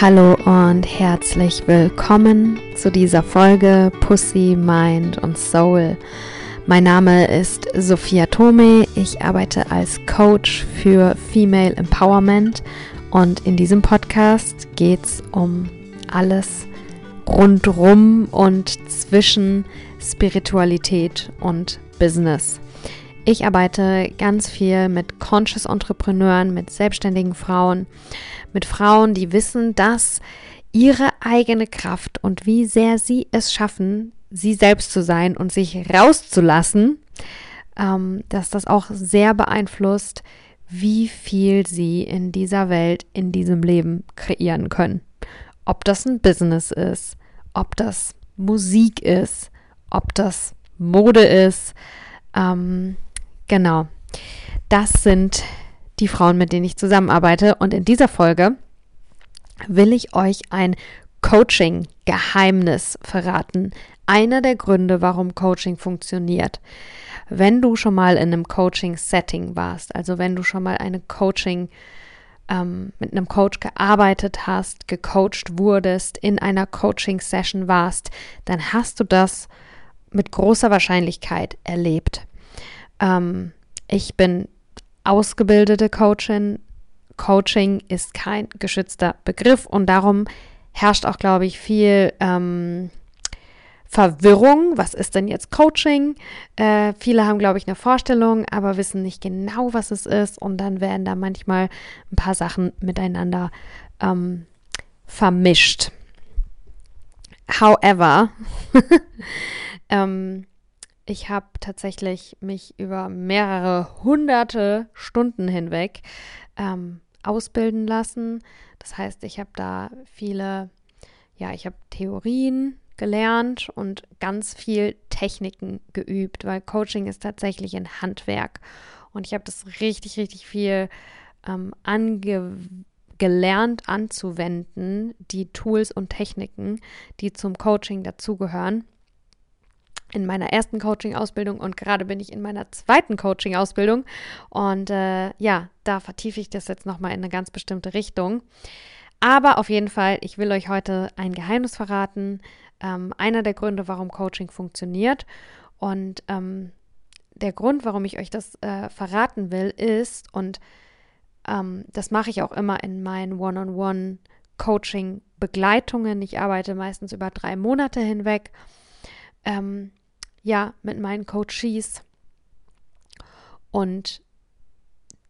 Hallo und herzlich willkommen zu dieser Folge Pussy, Mind und Soul. Mein Name ist Sophia Tome. Ich arbeite als Coach für Female Empowerment und in diesem Podcast geht es um alles rundrum und zwischen Spiritualität und Business. Ich arbeite ganz viel mit Conscious Entrepreneuren, mit selbstständigen Frauen, mit Frauen, die wissen, dass ihre eigene Kraft und wie sehr sie es schaffen, sie selbst zu sein und sich rauszulassen, ähm, dass das auch sehr beeinflusst, wie viel sie in dieser Welt, in diesem Leben kreieren können. Ob das ein Business ist, ob das Musik ist, ob das Mode ist. Ähm, genau. Das sind die Frauen, mit denen ich zusammenarbeite. Und in dieser Folge will ich euch ein Coaching-Geheimnis verraten. Einer der Gründe, warum Coaching funktioniert. Wenn du schon mal in einem Coaching-Setting warst, also wenn du schon mal eine Coaching ähm, mit einem Coach gearbeitet hast, gecoacht wurdest, in einer Coaching-Session warst, dann hast du das mit großer Wahrscheinlichkeit erlebt. Ähm, ich bin ausgebildete Coachin. Coaching ist kein geschützter Begriff und darum herrscht auch, glaube ich, viel ähm, Verwirrung. Was ist denn jetzt Coaching? Äh, viele haben, glaube ich, eine Vorstellung, aber wissen nicht genau, was es ist. Und dann werden da manchmal ein paar Sachen miteinander ähm, vermischt. However, ähm, ich habe tatsächlich mich über mehrere hunderte Stunden hinweg ähm, ausbilden lassen. Das heißt, ich habe da viele, ja, ich habe Theorien gelernt und ganz viel Techniken geübt, weil Coaching ist tatsächlich ein Handwerk. Und ich habe das richtig, richtig viel ähm, ange gelernt anzuwenden, die Tools und Techniken, die zum Coaching dazugehören in meiner ersten Coaching-Ausbildung und gerade bin ich in meiner zweiten Coaching-Ausbildung. Und äh, ja, da vertiefe ich das jetzt nochmal in eine ganz bestimmte Richtung. Aber auf jeden Fall, ich will euch heute ein Geheimnis verraten. Ähm, einer der Gründe, warum Coaching funktioniert. Und ähm, der Grund, warum ich euch das äh, verraten will, ist, und ähm, das mache ich auch immer in meinen One-on-One-Coaching-Begleitungen. Ich arbeite meistens über drei Monate hinweg. Ähm, ja, mit meinen Coaches. Und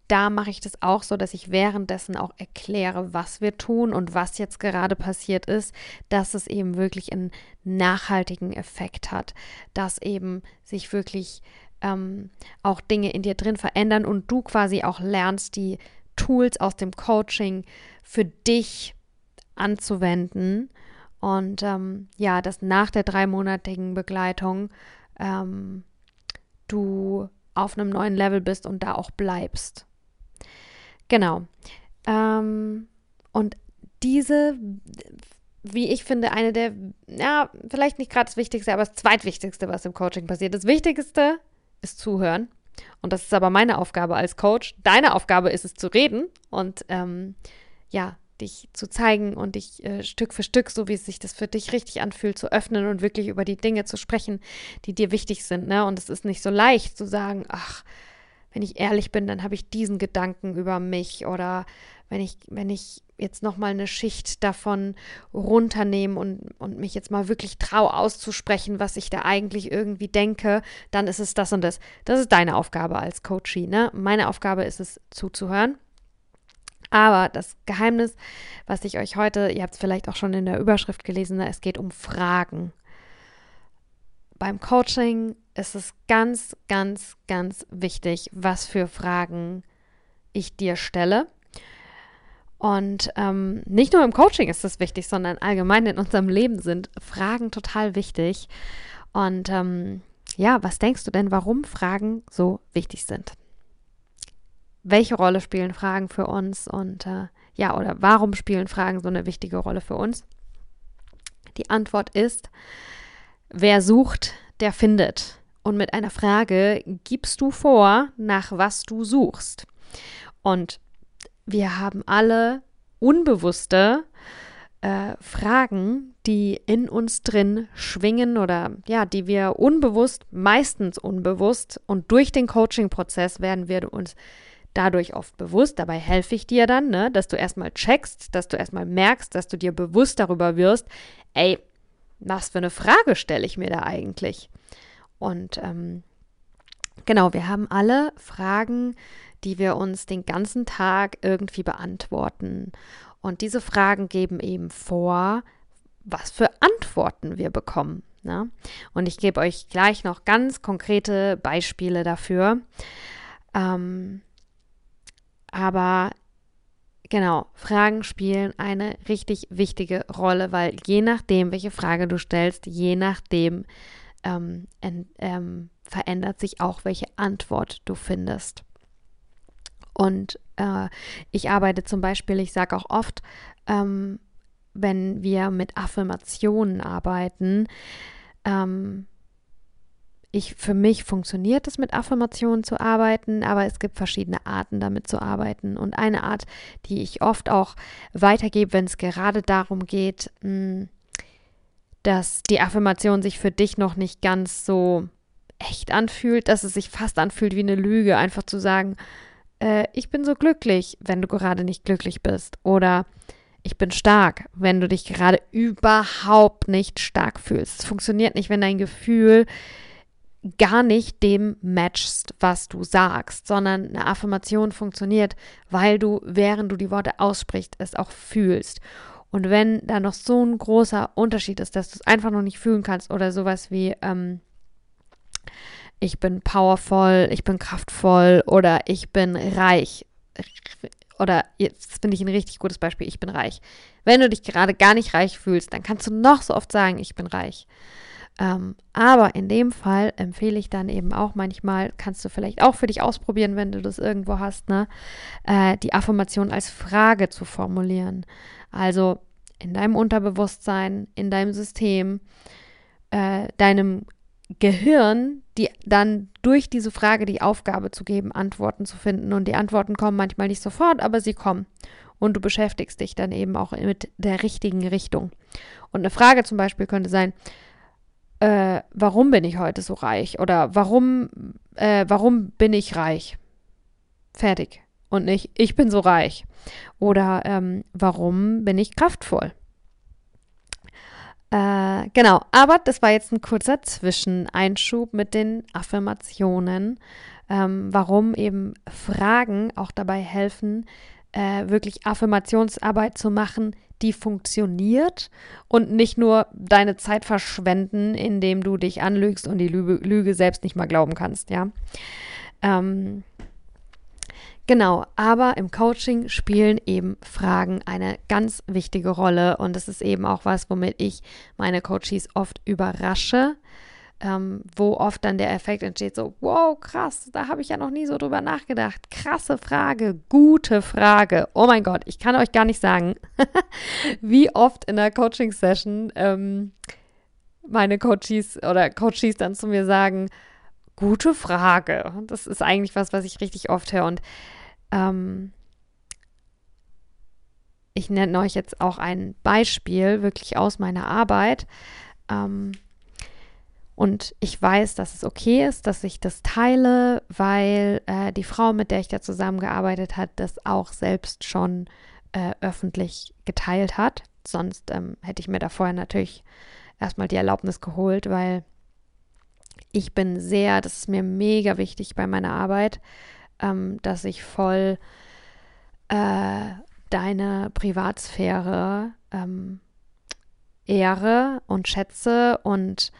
da mache ich das auch so, dass ich währenddessen auch erkläre, was wir tun und was jetzt gerade passiert ist, dass es eben wirklich einen nachhaltigen Effekt hat, dass eben sich wirklich ähm, auch Dinge in dir drin verändern und du quasi auch lernst, die Tools aus dem Coaching für dich anzuwenden. Und ähm, ja, dass nach der dreimonatigen Begleitung ähm, du auf einem neuen Level bist und da auch bleibst. Genau. Ähm, und diese, wie ich finde, eine der, ja, vielleicht nicht gerade das Wichtigste, aber das Zweitwichtigste, was im Coaching passiert. Das Wichtigste ist zuhören. Und das ist aber meine Aufgabe als Coach. Deine Aufgabe ist es zu reden und ähm, ja, dich zu zeigen und dich äh, Stück für Stück, so wie es sich das für dich richtig anfühlt, zu öffnen und wirklich über die Dinge zu sprechen, die dir wichtig sind. Ne? Und es ist nicht so leicht zu sagen, ach, wenn ich ehrlich bin, dann habe ich diesen Gedanken über mich oder wenn ich, wenn ich jetzt nochmal eine Schicht davon runternehme und, und mich jetzt mal wirklich traue auszusprechen, was ich da eigentlich irgendwie denke, dann ist es das und das. Das ist deine Aufgabe als Coachie, ne? Meine Aufgabe ist es zuzuhören aber das Geheimnis, was ich euch heute, ihr habt es vielleicht auch schon in der Überschrift gelesen, ne, es geht um Fragen. Beim Coaching ist es ganz, ganz, ganz wichtig, was für Fragen ich dir stelle. Und ähm, nicht nur im Coaching ist es wichtig, sondern allgemein in unserem Leben sind Fragen total wichtig. Und ähm, ja, was denkst du denn, warum Fragen so wichtig sind? Welche Rolle spielen Fragen für uns und äh, ja, oder warum spielen Fragen so eine wichtige Rolle für uns? Die Antwort ist, wer sucht, der findet. Und mit einer Frage gibst du vor, nach was du suchst. Und wir haben alle unbewusste äh, Fragen, die in uns drin schwingen oder ja, die wir unbewusst, meistens unbewusst und durch den Coaching-Prozess werden wir uns dadurch oft bewusst. Dabei helfe ich dir dann, ne, dass du erstmal checkst, dass du erstmal merkst, dass du dir bewusst darüber wirst, ey, was für eine Frage stelle ich mir da eigentlich? Und ähm, genau, wir haben alle Fragen, die wir uns den ganzen Tag irgendwie beantworten. Und diese Fragen geben eben vor, was für Antworten wir bekommen. Ne? Und ich gebe euch gleich noch ganz konkrete Beispiele dafür. Ähm, aber genau, Fragen spielen eine richtig wichtige Rolle, weil je nachdem, welche Frage du stellst, je nachdem ähm, ähm, verändert sich auch, welche Antwort du findest. Und äh, ich arbeite zum Beispiel, ich sage auch oft, ähm, wenn wir mit Affirmationen arbeiten, ähm, ich, für mich funktioniert es mit Affirmationen zu arbeiten, aber es gibt verschiedene Arten damit zu arbeiten. Und eine Art, die ich oft auch weitergebe, wenn es gerade darum geht, hm, dass die Affirmation sich für dich noch nicht ganz so echt anfühlt, dass es sich fast anfühlt wie eine Lüge, einfach zu sagen, äh, ich bin so glücklich, wenn du gerade nicht glücklich bist. Oder ich bin stark, wenn du dich gerade überhaupt nicht stark fühlst. Es funktioniert nicht, wenn dein Gefühl gar nicht dem matchst, was du sagst, sondern eine Affirmation funktioniert, weil du, während du die Worte aussprichst, es auch fühlst. Und wenn da noch so ein großer Unterschied ist, dass du es einfach noch nicht fühlen kannst oder sowas wie, ähm, ich bin powervoll, ich bin kraftvoll oder ich bin reich. Oder jetzt finde ich ein richtig gutes Beispiel, ich bin reich. Wenn du dich gerade gar nicht reich fühlst, dann kannst du noch so oft sagen, ich bin reich. Ähm, aber in dem Fall empfehle ich dann eben auch manchmal, kannst du vielleicht auch für dich ausprobieren, wenn du das irgendwo hast, ne, äh, die Affirmation als Frage zu formulieren. Also in deinem Unterbewusstsein, in deinem System, äh, deinem Gehirn, die dann durch diese Frage die Aufgabe zu geben, Antworten zu finden. Und die Antworten kommen manchmal nicht sofort, aber sie kommen. Und du beschäftigst dich dann eben auch mit der richtigen Richtung. Und eine Frage zum Beispiel könnte sein, äh, warum bin ich heute so reich? Oder warum, äh, warum bin ich reich? Fertig. Und nicht, ich bin so reich. Oder ähm, warum bin ich kraftvoll? Äh, genau, aber das war jetzt ein kurzer Zwischeneinschub mit den Affirmationen, ähm, warum eben Fragen auch dabei helfen, äh, wirklich Affirmationsarbeit zu machen, die funktioniert und nicht nur deine Zeit verschwenden, indem du dich anlügst und die Lüge, Lüge selbst nicht mal glauben kannst, ja. Ähm, Genau, aber im Coaching spielen eben Fragen eine ganz wichtige Rolle und das ist eben auch was, womit ich meine Coaches oft überrasche, ähm, wo oft dann der Effekt entsteht, so, wow, krass, da habe ich ja noch nie so drüber nachgedacht. Krasse Frage, gute Frage. Oh mein Gott, ich kann euch gar nicht sagen, wie oft in der Coaching-Session ähm, meine Coaches oder Coaches dann zu mir sagen, gute Frage. Das ist eigentlich was, was ich richtig oft höre und ähm, ich nenne euch jetzt auch ein Beispiel wirklich aus meiner Arbeit. Ähm, und ich weiß, dass es okay ist, dass ich das teile, weil äh, die Frau, mit der ich da zusammengearbeitet habe, das auch selbst schon äh, öffentlich geteilt hat. Sonst ähm, hätte ich mir da vorher natürlich erstmal die Erlaubnis geholt, weil ich bin sehr, das ist mir mega wichtig bei meiner Arbeit, ähm, dass ich voll äh, deine Privatsphäre ähm, ehre und schätze und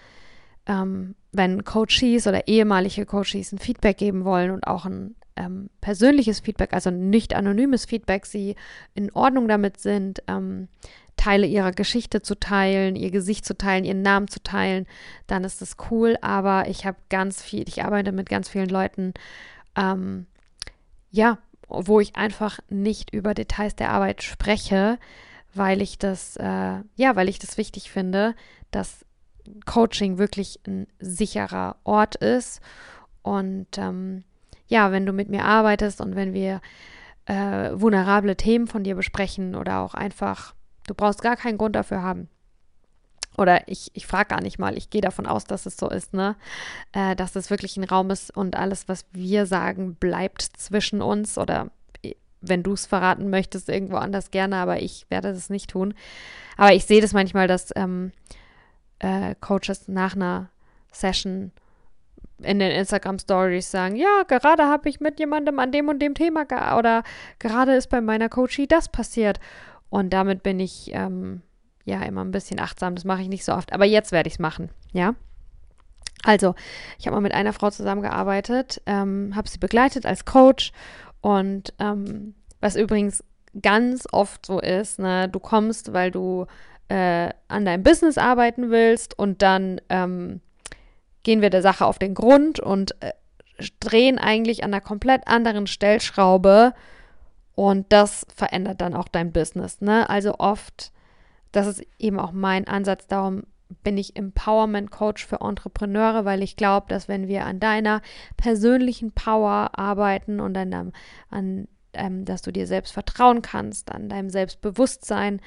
ähm, wenn Coaches oder ehemalige Coaches ein Feedback geben wollen und auch ein ähm, persönliches Feedback, also nicht anonymes Feedback, sie in Ordnung damit sind, ähm, Teile ihrer Geschichte zu teilen, ihr Gesicht zu teilen, ihren Namen zu teilen, dann ist das cool. Aber ich habe ganz viel, ich arbeite mit ganz vielen Leuten, ähm, ja, wo ich einfach nicht über Details der Arbeit spreche, weil ich das, äh, ja, weil ich das wichtig finde, dass Coaching wirklich ein sicherer Ort ist. Und ähm, ja, wenn du mit mir arbeitest und wenn wir äh, vulnerable Themen von dir besprechen oder auch einfach Du brauchst gar keinen Grund dafür haben. Oder ich, ich frage gar nicht mal, ich gehe davon aus, dass es so ist, ne? Äh, dass es wirklich ein Raum ist und alles, was wir sagen, bleibt zwischen uns. Oder äh, wenn du es verraten möchtest, irgendwo anders gerne, aber ich werde das nicht tun. Aber ich sehe das manchmal, dass ähm, äh, Coaches nach einer Session in den Instagram Stories sagen, ja, gerade habe ich mit jemandem an dem und dem Thema oder gerade ist bei meiner Coachie das passiert. Und damit bin ich ähm, ja immer ein bisschen achtsam. Das mache ich nicht so oft, aber jetzt werde ich es machen, ja. Also, ich habe mal mit einer Frau zusammengearbeitet, ähm, habe sie begleitet als Coach und ähm, was übrigens ganz oft so ist, ne, du kommst, weil du äh, an deinem Business arbeiten willst und dann ähm, gehen wir der Sache auf den Grund und äh, drehen eigentlich an einer komplett anderen Stellschraube und das verändert dann auch dein Business. Ne? Also oft, das ist eben auch mein Ansatz, darum bin ich Empowerment Coach für Entrepreneure, weil ich glaube, dass wenn wir an deiner persönlichen Power arbeiten und an, an ähm, dass du dir selbst vertrauen kannst, an deinem Selbstbewusstsein,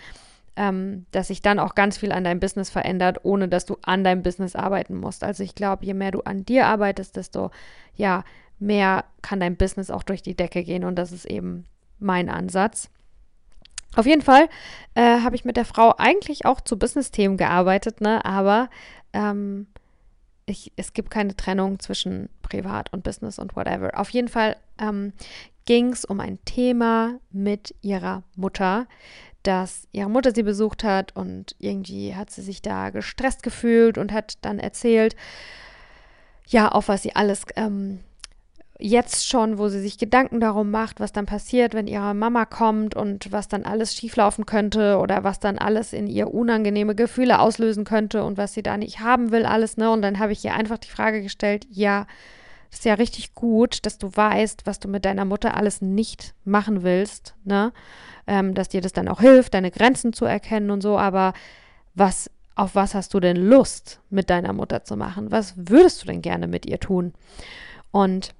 ähm, dass sich dann auch ganz viel an deinem Business verändert, ohne dass du an deinem Business arbeiten musst. Also ich glaube, je mehr du an dir arbeitest, desto ja, mehr kann dein Business auch durch die Decke gehen und das ist eben mein Ansatz. Auf jeden Fall äh, habe ich mit der Frau eigentlich auch zu Business-Themen gearbeitet, ne? aber ähm, ich, es gibt keine Trennung zwischen Privat und Business und whatever. Auf jeden Fall ähm, ging es um ein Thema mit ihrer Mutter, dass ihre Mutter sie besucht hat und irgendwie hat sie sich da gestresst gefühlt und hat dann erzählt, ja, auf was sie alles ähm, jetzt schon, wo sie sich Gedanken darum macht, was dann passiert, wenn ihre Mama kommt und was dann alles schieflaufen könnte oder was dann alles in ihr unangenehme Gefühle auslösen könnte und was sie da nicht haben will, alles, ne? Und dann habe ich ihr einfach die Frage gestellt, ja, das ist ja richtig gut, dass du weißt, was du mit deiner Mutter alles nicht machen willst, ne? Ähm, dass dir das dann auch hilft, deine Grenzen zu erkennen und so, aber was, auf was hast du denn Lust mit deiner Mutter zu machen? Was würdest du denn gerne mit ihr tun? Und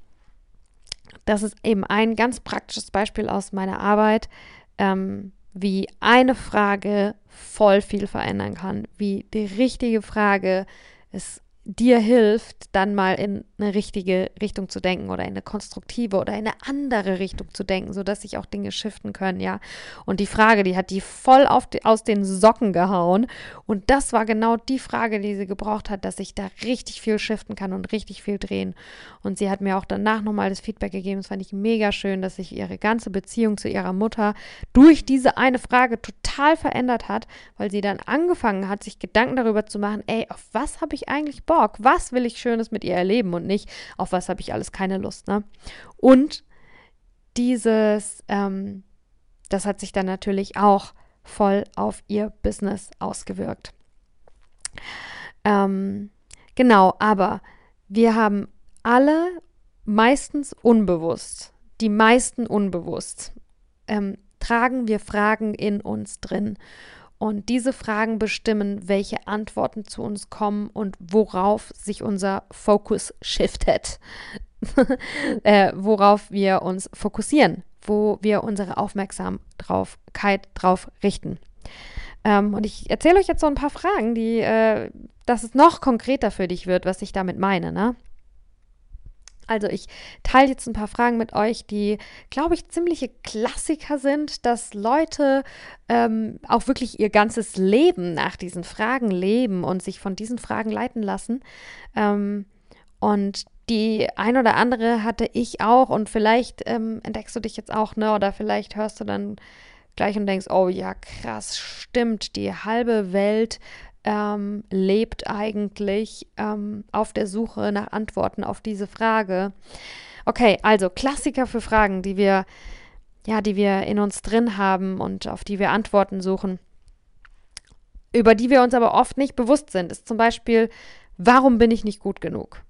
das ist eben ein ganz praktisches Beispiel aus meiner Arbeit, ähm, wie eine Frage voll viel verändern kann, wie die richtige Frage es dir hilft, dann mal in eine richtige Richtung zu denken oder in eine konstruktive oder in eine andere Richtung zu denken, sodass sich auch Dinge shiften können, ja. Und die Frage, die hat die voll die, aus den Socken gehauen. Und das war genau die Frage, die sie gebraucht hat, dass ich da richtig viel shiften kann und richtig viel drehen. Und sie hat mir auch danach nochmal das Feedback gegeben. Das fand ich mega schön, dass sich ihre ganze Beziehung zu ihrer Mutter durch diese eine Frage total verändert hat, weil sie dann angefangen hat, sich Gedanken darüber zu machen, ey, auf was habe ich eigentlich Bock? Bock? Was will ich Schönes mit ihr erleben und nicht, auf was habe ich alles keine Lust, ne? Und dieses, ähm, das hat sich dann natürlich auch voll auf ihr Business ausgewirkt. Ähm, genau, aber wir haben alle meistens unbewusst, die meisten unbewusst, ähm, tragen wir Fragen in uns drin. Und diese Fragen bestimmen, welche Antworten zu uns kommen und worauf sich unser Fokus shiftet. äh, worauf wir uns fokussieren, wo wir unsere Aufmerksamkeit drauf richten. Ähm, und ich erzähle euch jetzt so ein paar Fragen, die, äh, dass es noch konkreter für dich wird, was ich damit meine. Ne? Also ich teile jetzt ein paar Fragen mit euch, die, glaube ich, ziemliche Klassiker sind, dass Leute ähm, auch wirklich ihr ganzes Leben nach diesen Fragen leben und sich von diesen Fragen leiten lassen. Ähm, und die ein oder andere hatte ich auch und vielleicht ähm, entdeckst du dich jetzt auch, ne? Oder vielleicht hörst du dann gleich und denkst, oh ja, krass, stimmt, die halbe Welt ähm, lebt eigentlich ähm, auf der Suche nach Antworten auf diese Frage. Okay, also Klassiker für Fragen, die wir, ja, die wir in uns drin haben und auf die wir Antworten suchen, über die wir uns aber oft nicht bewusst sind, ist zum Beispiel, warum bin ich nicht gut genug?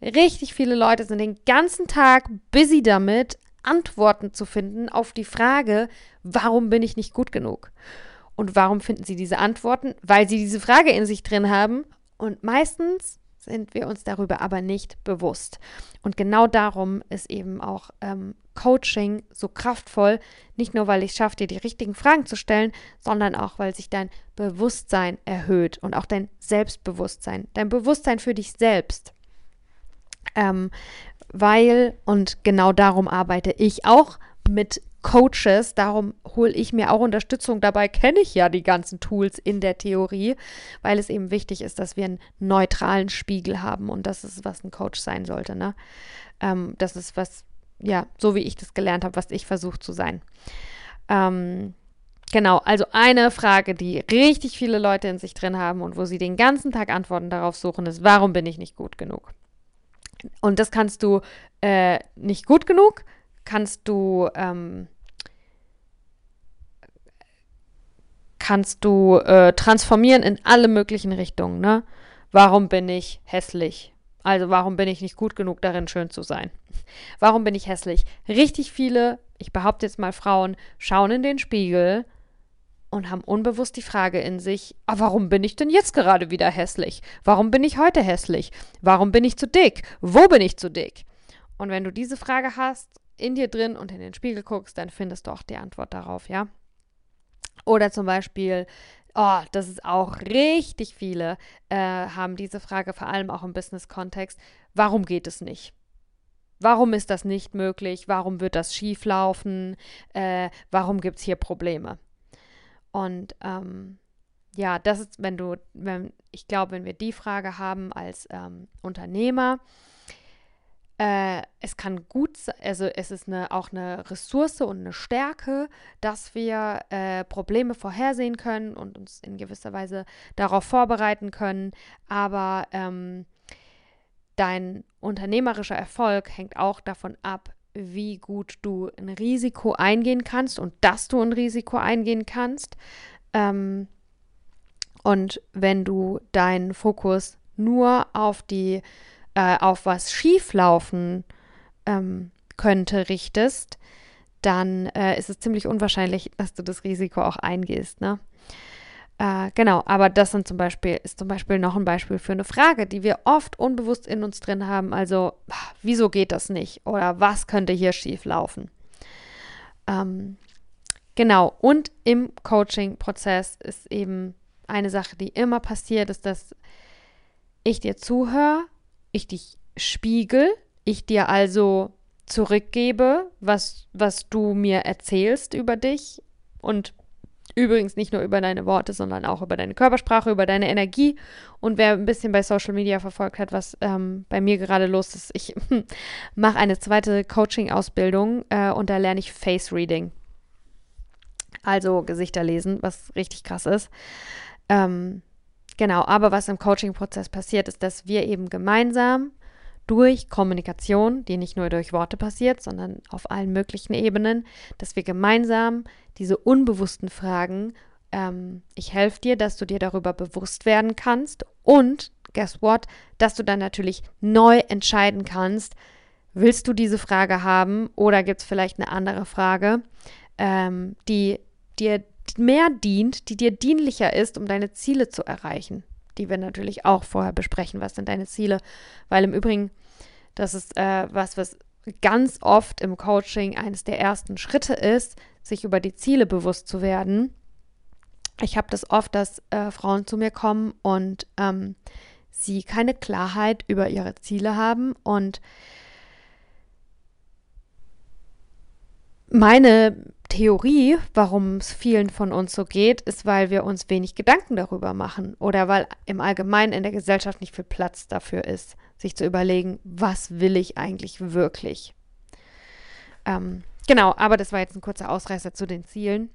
Richtig viele Leute sind den ganzen Tag busy damit, Antworten zu finden auf die Frage, warum bin ich nicht gut genug? Und warum finden sie diese Antworten? Weil sie diese Frage in sich drin haben. Und meistens sind wir uns darüber aber nicht bewusst. Und genau darum ist eben auch ähm, Coaching so kraftvoll, nicht nur, weil ich schaffe, dir die richtigen Fragen zu stellen, sondern auch, weil sich dein Bewusstsein erhöht und auch dein Selbstbewusstsein, dein Bewusstsein für dich selbst. Ähm, weil, und genau darum arbeite ich auch mit Coaches, darum hole ich mir auch Unterstützung. Dabei kenne ich ja die ganzen Tools in der Theorie, weil es eben wichtig ist, dass wir einen neutralen Spiegel haben und das ist, was ein Coach sein sollte. Ne? Ähm, das ist was, ja, so wie ich das gelernt habe, was ich versuche zu sein. Ähm, genau, also eine Frage, die richtig viele Leute in sich drin haben und wo sie den ganzen Tag Antworten darauf suchen, ist, warum bin ich nicht gut genug? Und das kannst du äh, nicht gut genug, kannst du ähm, kannst du äh, transformieren in alle möglichen Richtungen. Ne? Warum bin ich hässlich? Also warum bin ich nicht gut genug darin, schön zu sein? Warum bin ich hässlich? Richtig viele, ich behaupte jetzt mal Frauen, schauen in den Spiegel und haben unbewusst die Frage in sich, ah, warum bin ich denn jetzt gerade wieder hässlich? Warum bin ich heute hässlich? Warum bin ich zu dick? Wo bin ich zu dick? Und wenn du diese Frage hast in dir drin und in den Spiegel guckst, dann findest du auch die Antwort darauf, ja? Oder zum Beispiel, oh, das ist auch richtig viele, äh, haben diese Frage vor allem auch im Business-Kontext, warum geht es nicht? Warum ist das nicht möglich? Warum wird das schief laufen? Äh, warum gibt es hier Probleme? Und ähm, ja, das ist, wenn du, wenn, ich glaube, wenn wir die Frage haben als ähm, Unternehmer, äh, es kann gut sein, also es ist eine, auch eine Ressource und eine Stärke, dass wir äh, Probleme vorhersehen können und uns in gewisser Weise darauf vorbereiten können. Aber ähm, dein unternehmerischer Erfolg hängt auch davon ab, wie gut du ein Risiko eingehen kannst und dass du ein Risiko eingehen kannst. Ähm, und wenn du deinen Fokus nur auf die äh, auf was schieflaufen ähm, könnte, richtest, dann äh, ist es ziemlich unwahrscheinlich, dass du das Risiko auch eingehst. Ne? Äh, genau, aber das zum Beispiel, ist zum Beispiel noch ein Beispiel für eine Frage, die wir oft unbewusst in uns drin haben. Also, wieso geht das nicht? Oder was könnte hier schieflaufen? Ähm, genau, und im Coaching-Prozess ist eben eine Sache, die immer passiert, ist, dass ich dir zuhöre ich dich spiegel, ich dir also zurückgebe, was, was du mir erzählst über dich und übrigens nicht nur über deine Worte, sondern auch über deine Körpersprache, über deine Energie. Und wer ein bisschen bei Social Media verfolgt hat, was ähm, bei mir gerade los ist, ich mache eine zweite Coaching-Ausbildung äh, und da lerne ich Face Reading. Also Gesichter lesen, was richtig krass ist. Ähm, Genau, aber was im Coaching-Prozess passiert, ist, dass wir eben gemeinsam durch Kommunikation, die nicht nur durch Worte passiert, sondern auf allen möglichen Ebenen, dass wir gemeinsam diese unbewussten Fragen, ähm, ich helfe dir, dass du dir darüber bewusst werden kannst und, guess what, dass du dann natürlich neu entscheiden kannst, willst du diese Frage haben oder gibt es vielleicht eine andere Frage, ähm, die dir mehr dient, die dir dienlicher ist, um deine Ziele zu erreichen. Die wir natürlich auch vorher besprechen. Was sind deine Ziele? Weil im Übrigen, das ist äh, was, was ganz oft im Coaching eines der ersten Schritte ist, sich über die Ziele bewusst zu werden. Ich habe das oft, dass äh, Frauen zu mir kommen und ähm, sie keine Klarheit über ihre Ziele haben und meine Theorie, warum es vielen von uns so geht, ist, weil wir uns wenig Gedanken darüber machen oder weil im Allgemeinen in der Gesellschaft nicht viel Platz dafür ist, sich zu überlegen, was will ich eigentlich wirklich. Ähm, genau, aber das war jetzt ein kurzer Ausreißer zu den Zielen.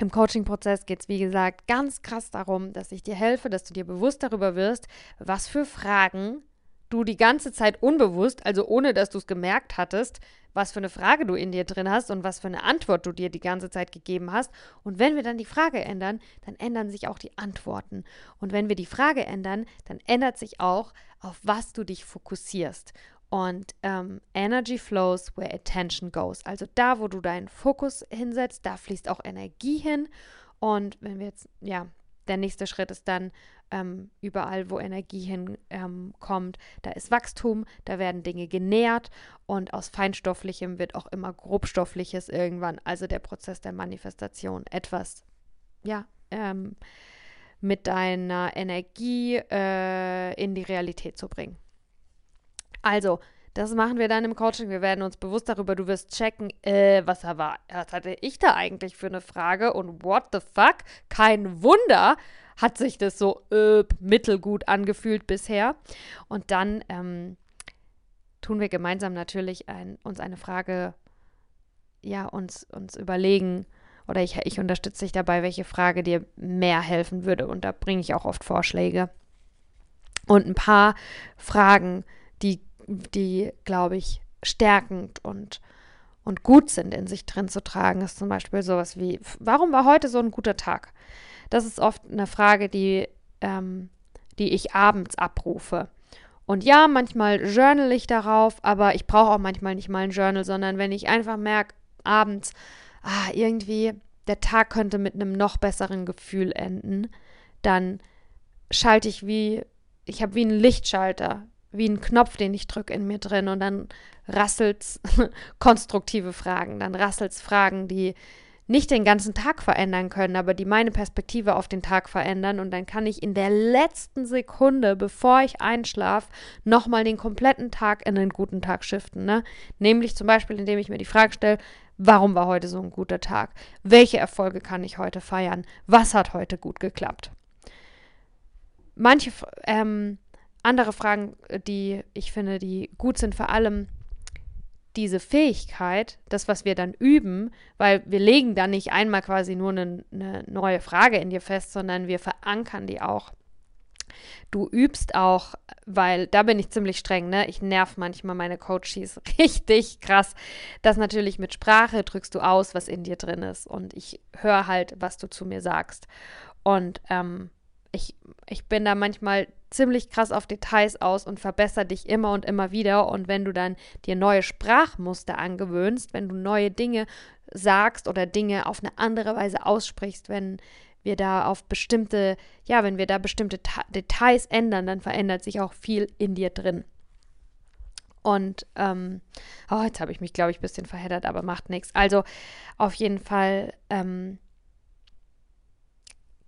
Im Coaching-Prozess geht es, wie gesagt, ganz krass darum, dass ich dir helfe, dass du dir bewusst darüber wirst, was für Fragen du die ganze Zeit unbewusst, also ohne dass du es gemerkt hattest, was für eine Frage du in dir drin hast und was für eine Antwort du dir die ganze Zeit gegeben hast. Und wenn wir dann die Frage ändern, dann ändern sich auch die Antworten. Und wenn wir die Frage ändern, dann ändert sich auch, auf was du dich fokussierst. Und ähm, Energy flows where attention goes. Also da, wo du deinen Fokus hinsetzt, da fließt auch Energie hin. Und wenn wir jetzt, ja, der nächste Schritt ist dann ähm, überall, wo Energie hinkommt, ähm, da ist Wachstum, da werden Dinge genährt und aus Feinstofflichem wird auch immer Grobstoffliches irgendwann, also der Prozess der Manifestation, etwas, ja, ähm, mit deiner Energie äh, in die Realität zu bringen. Also, das machen wir dann im Coaching. Wir werden uns bewusst darüber, du wirst checken, äh, was, war, was hatte ich da eigentlich für eine Frage und what the fuck? Kein Wunder hat sich das so äh, mittelgut angefühlt bisher. Und dann ähm, tun wir gemeinsam natürlich ein, uns eine Frage, ja, uns, uns überlegen, oder ich, ich unterstütze dich dabei, welche Frage dir mehr helfen würde. Und da bringe ich auch oft Vorschläge. Und ein paar Fragen, die die, glaube ich, stärkend und, und gut sind, in sich drin zu tragen, ist zum Beispiel sowas wie, warum war heute so ein guter Tag? Das ist oft eine Frage, die, ähm, die ich abends abrufe. Und ja, manchmal journal ich darauf, aber ich brauche auch manchmal nicht mal ein Journal, sondern wenn ich einfach merke, abends, ah, irgendwie, der Tag könnte mit einem noch besseren Gefühl enden, dann schalte ich wie, ich habe wie einen Lichtschalter wie ein Knopf, den ich drücke in mir drin und dann rasselt's konstruktive Fragen, dann rasselt's Fragen, die nicht den ganzen Tag verändern können, aber die meine Perspektive auf den Tag verändern und dann kann ich in der letzten Sekunde, bevor ich einschlafe, nochmal den kompletten Tag in einen guten Tag shiften, ne? Nämlich zum Beispiel, indem ich mir die Frage stelle, warum war heute so ein guter Tag? Welche Erfolge kann ich heute feiern? Was hat heute gut geklappt? Manche ähm, andere Fragen, äh, die ich finde, die gut sind, vor allem diese Fähigkeit, das, was wir dann üben, weil wir legen dann nicht einmal quasi nur eine, eine neue Frage in dir fest, sondern wir verankern die auch. Du übst auch, weil da bin ich ziemlich streng, ne? Ich nerv manchmal meine Coaches richtig krass. Das natürlich mit Sprache drückst du aus, was in dir drin ist. Und ich höre halt, was du zu mir sagst. Und ähm, ich, ich bin da manchmal ziemlich krass auf Details aus und verbessere dich immer und immer wieder. Und wenn du dann dir neue Sprachmuster angewöhnst, wenn du neue Dinge sagst oder Dinge auf eine andere Weise aussprichst, wenn wir da auf bestimmte, ja, wenn wir da bestimmte Ta Details ändern, dann verändert sich auch viel in dir drin. Und ähm, oh, jetzt habe ich mich, glaube ich, ein bisschen verheddert, aber macht nichts. Also auf jeden Fall, ähm,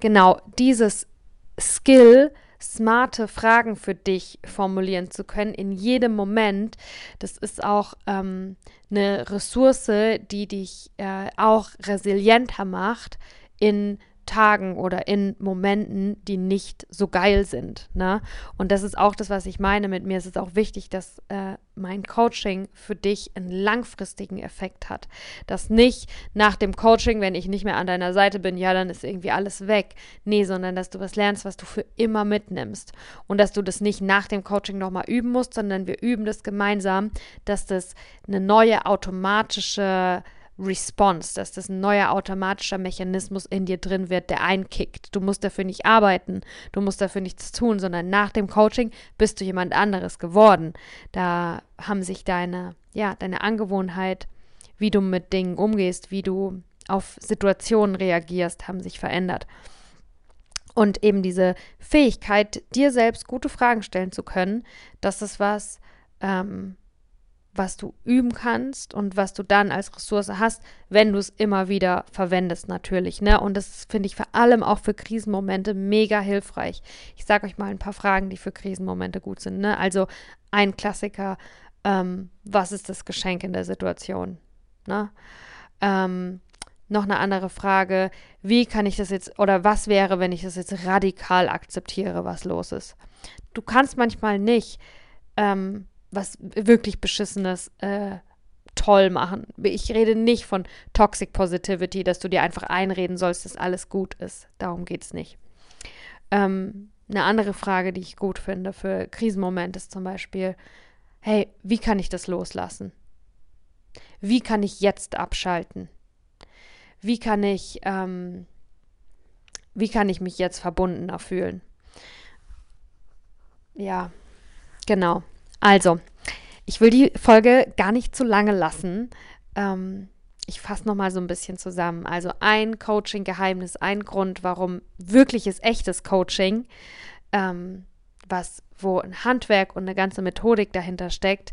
genau, dieses Skill, smarte Fragen für dich formulieren zu können in jedem Moment. Das ist auch ähm, eine Ressource, die dich äh, auch resilienter macht in Tagen oder in Momenten, die nicht so geil sind. Ne? Und das ist auch das, was ich meine. Mit mir ist es auch wichtig, dass äh, mein Coaching für dich einen langfristigen Effekt hat. Dass nicht nach dem Coaching, wenn ich nicht mehr an deiner Seite bin, ja, dann ist irgendwie alles weg. Nee, sondern dass du was lernst, was du für immer mitnimmst. Und dass du das nicht nach dem Coaching nochmal üben musst, sondern wir üben das gemeinsam, dass das eine neue automatische Response, dass das ein neuer automatischer Mechanismus in dir drin wird, der einkickt. Du musst dafür nicht arbeiten, du musst dafür nichts tun, sondern nach dem Coaching bist du jemand anderes geworden. Da haben sich deine, ja, deine Angewohnheit, wie du mit Dingen umgehst, wie du auf Situationen reagierst, haben sich verändert. Und eben diese Fähigkeit, dir selbst gute Fragen stellen zu können, das ist was, ähm, was du üben kannst und was du dann als Ressource hast, wenn du es immer wieder verwendest, natürlich. Ne? Und das finde ich vor allem auch für Krisenmomente mega hilfreich. Ich sage euch mal ein paar Fragen, die für Krisenmomente gut sind. Ne? Also ein Klassiker, ähm, was ist das Geschenk in der Situation? Ne? Ähm, noch eine andere Frage, wie kann ich das jetzt oder was wäre, wenn ich das jetzt radikal akzeptiere, was los ist? Du kannst manchmal nicht ähm, was wirklich Beschissenes äh, toll machen. Ich rede nicht von Toxic Positivity, dass du dir einfach einreden sollst, dass alles gut ist. Darum geht es nicht. Ähm, eine andere Frage, die ich gut finde für Krisenmomente ist zum Beispiel, hey, wie kann ich das loslassen? Wie kann ich jetzt abschalten? Wie kann ich, ähm, wie kann ich mich jetzt verbundener fühlen? Ja, genau. Also, ich will die Folge gar nicht zu lange lassen. Ähm, ich fasse nochmal so ein bisschen zusammen. Also ein Coaching-Geheimnis, ein Grund, warum wirkliches, echtes Coaching, ähm, was, wo ein Handwerk und eine ganze Methodik dahinter steckt,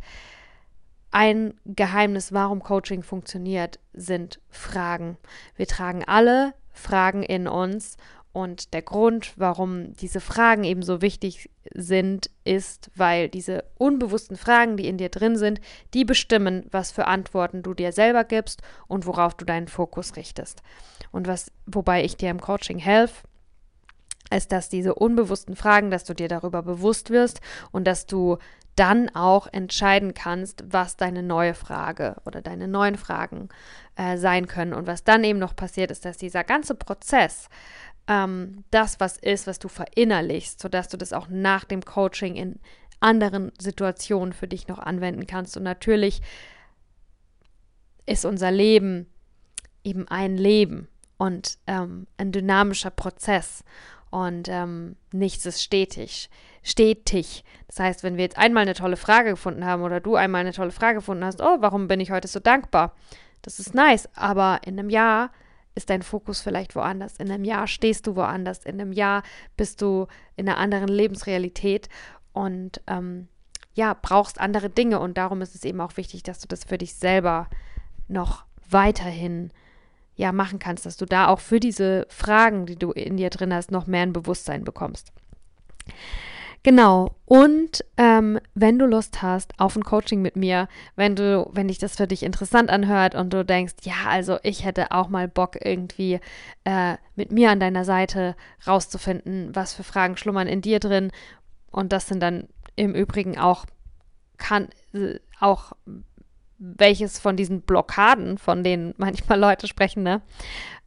ein Geheimnis, warum Coaching funktioniert, sind Fragen. Wir tragen alle Fragen in uns und der Grund, warum diese Fragen eben so wichtig sind, ist, weil diese unbewussten Fragen, die in dir drin sind, die bestimmen, was für Antworten du dir selber gibst und worauf du deinen Fokus richtest. Und was, wobei ich dir im Coaching helfe, ist, dass diese unbewussten Fragen, dass du dir darüber bewusst wirst und dass du dann auch entscheiden kannst, was deine neue Frage oder deine neuen Fragen äh, sein können. Und was dann eben noch passiert, ist, dass dieser ganze Prozess ähm, das, was ist, was du verinnerlichst, sodass du das auch nach dem Coaching in anderen Situationen für dich noch anwenden kannst. Und natürlich ist unser Leben eben ein Leben und ähm, ein dynamischer Prozess und ähm, nichts ist stetig. Stetig. Das heißt, wenn wir jetzt einmal eine tolle Frage gefunden haben oder du einmal eine tolle Frage gefunden hast, oh, warum bin ich heute so dankbar? Das ist nice, aber in einem Jahr ist dein Fokus vielleicht woanders. In einem Jahr stehst du woanders. In einem Jahr bist du in einer anderen Lebensrealität und ähm, ja, brauchst andere Dinge. Und darum ist es eben auch wichtig, dass du das für dich selber noch weiterhin ja machen kannst, dass du da auch für diese Fragen, die du in dir drin hast, noch mehr ein Bewusstsein bekommst. Genau. Und ähm, wenn du Lust hast auf ein Coaching mit mir, wenn du, wenn dich das für dich interessant anhört und du denkst, ja, also ich hätte auch mal Bock irgendwie äh, mit mir an deiner Seite rauszufinden, was für Fragen schlummern in dir drin. Und das sind dann im Übrigen auch kann äh, auch welches von diesen Blockaden, von denen manchmal Leute sprechen, ne?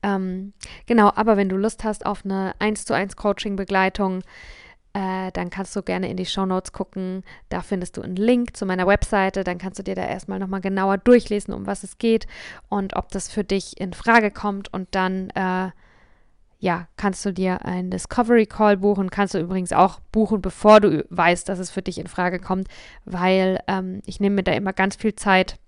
Ähm, genau, aber wenn du Lust hast auf eine 1 zu 1 Coaching-Begleitung, äh, dann kannst du gerne in die Show Notes gucken. Da findest du einen Link zu meiner Webseite. Dann kannst du dir da erstmal nochmal genauer durchlesen, um was es geht und ob das für dich in Frage kommt. Und dann, äh, ja, kannst du dir einen Discovery Call buchen. Kannst du übrigens auch buchen, bevor du weißt, dass es für dich in Frage kommt, weil ähm, ich nehme mir da immer ganz viel Zeit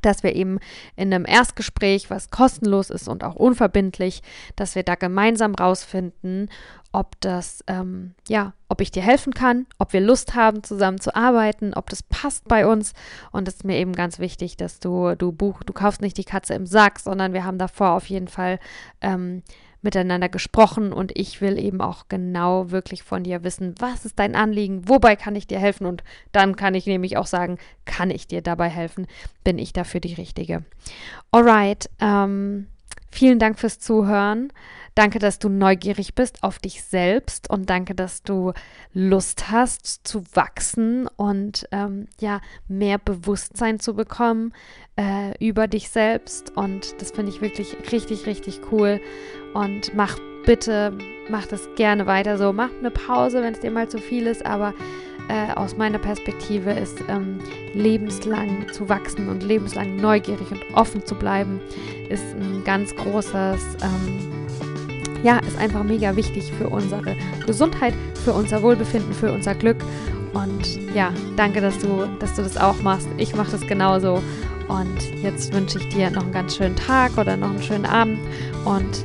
dass wir eben in einem Erstgespräch, was kostenlos ist und auch unverbindlich, dass wir da gemeinsam rausfinden, ob das, ähm, ja, ob ich dir helfen kann, ob wir Lust haben, zusammen zu arbeiten, ob das passt bei uns. Und es ist mir eben ganz wichtig, dass du, du buch, du kaufst nicht die Katze im Sack, sondern wir haben davor auf jeden Fall ähm, miteinander gesprochen und ich will eben auch genau wirklich von dir wissen, was ist dein Anliegen, wobei kann ich dir helfen und dann kann ich nämlich auch sagen, kann ich dir dabei helfen, bin ich dafür die Richtige. Alright, ähm, vielen Dank fürs Zuhören. Danke, dass du neugierig bist auf dich selbst und danke, dass du Lust hast zu wachsen und ähm, ja, mehr Bewusstsein zu bekommen äh, über dich selbst. Und das finde ich wirklich richtig, richtig cool. Und mach bitte, mach das gerne weiter so. Mach eine Pause, wenn es dir mal zu viel ist, aber äh, aus meiner Perspektive ist ähm, lebenslang zu wachsen und lebenslang neugierig und offen zu bleiben, ist ein ganz großes ähm, ja, ist einfach mega wichtig für unsere Gesundheit, für unser Wohlbefinden, für unser Glück. Und ja, danke, dass du, dass du das auch machst. Ich mache das genauso. Und jetzt wünsche ich dir noch einen ganz schönen Tag oder noch einen schönen Abend und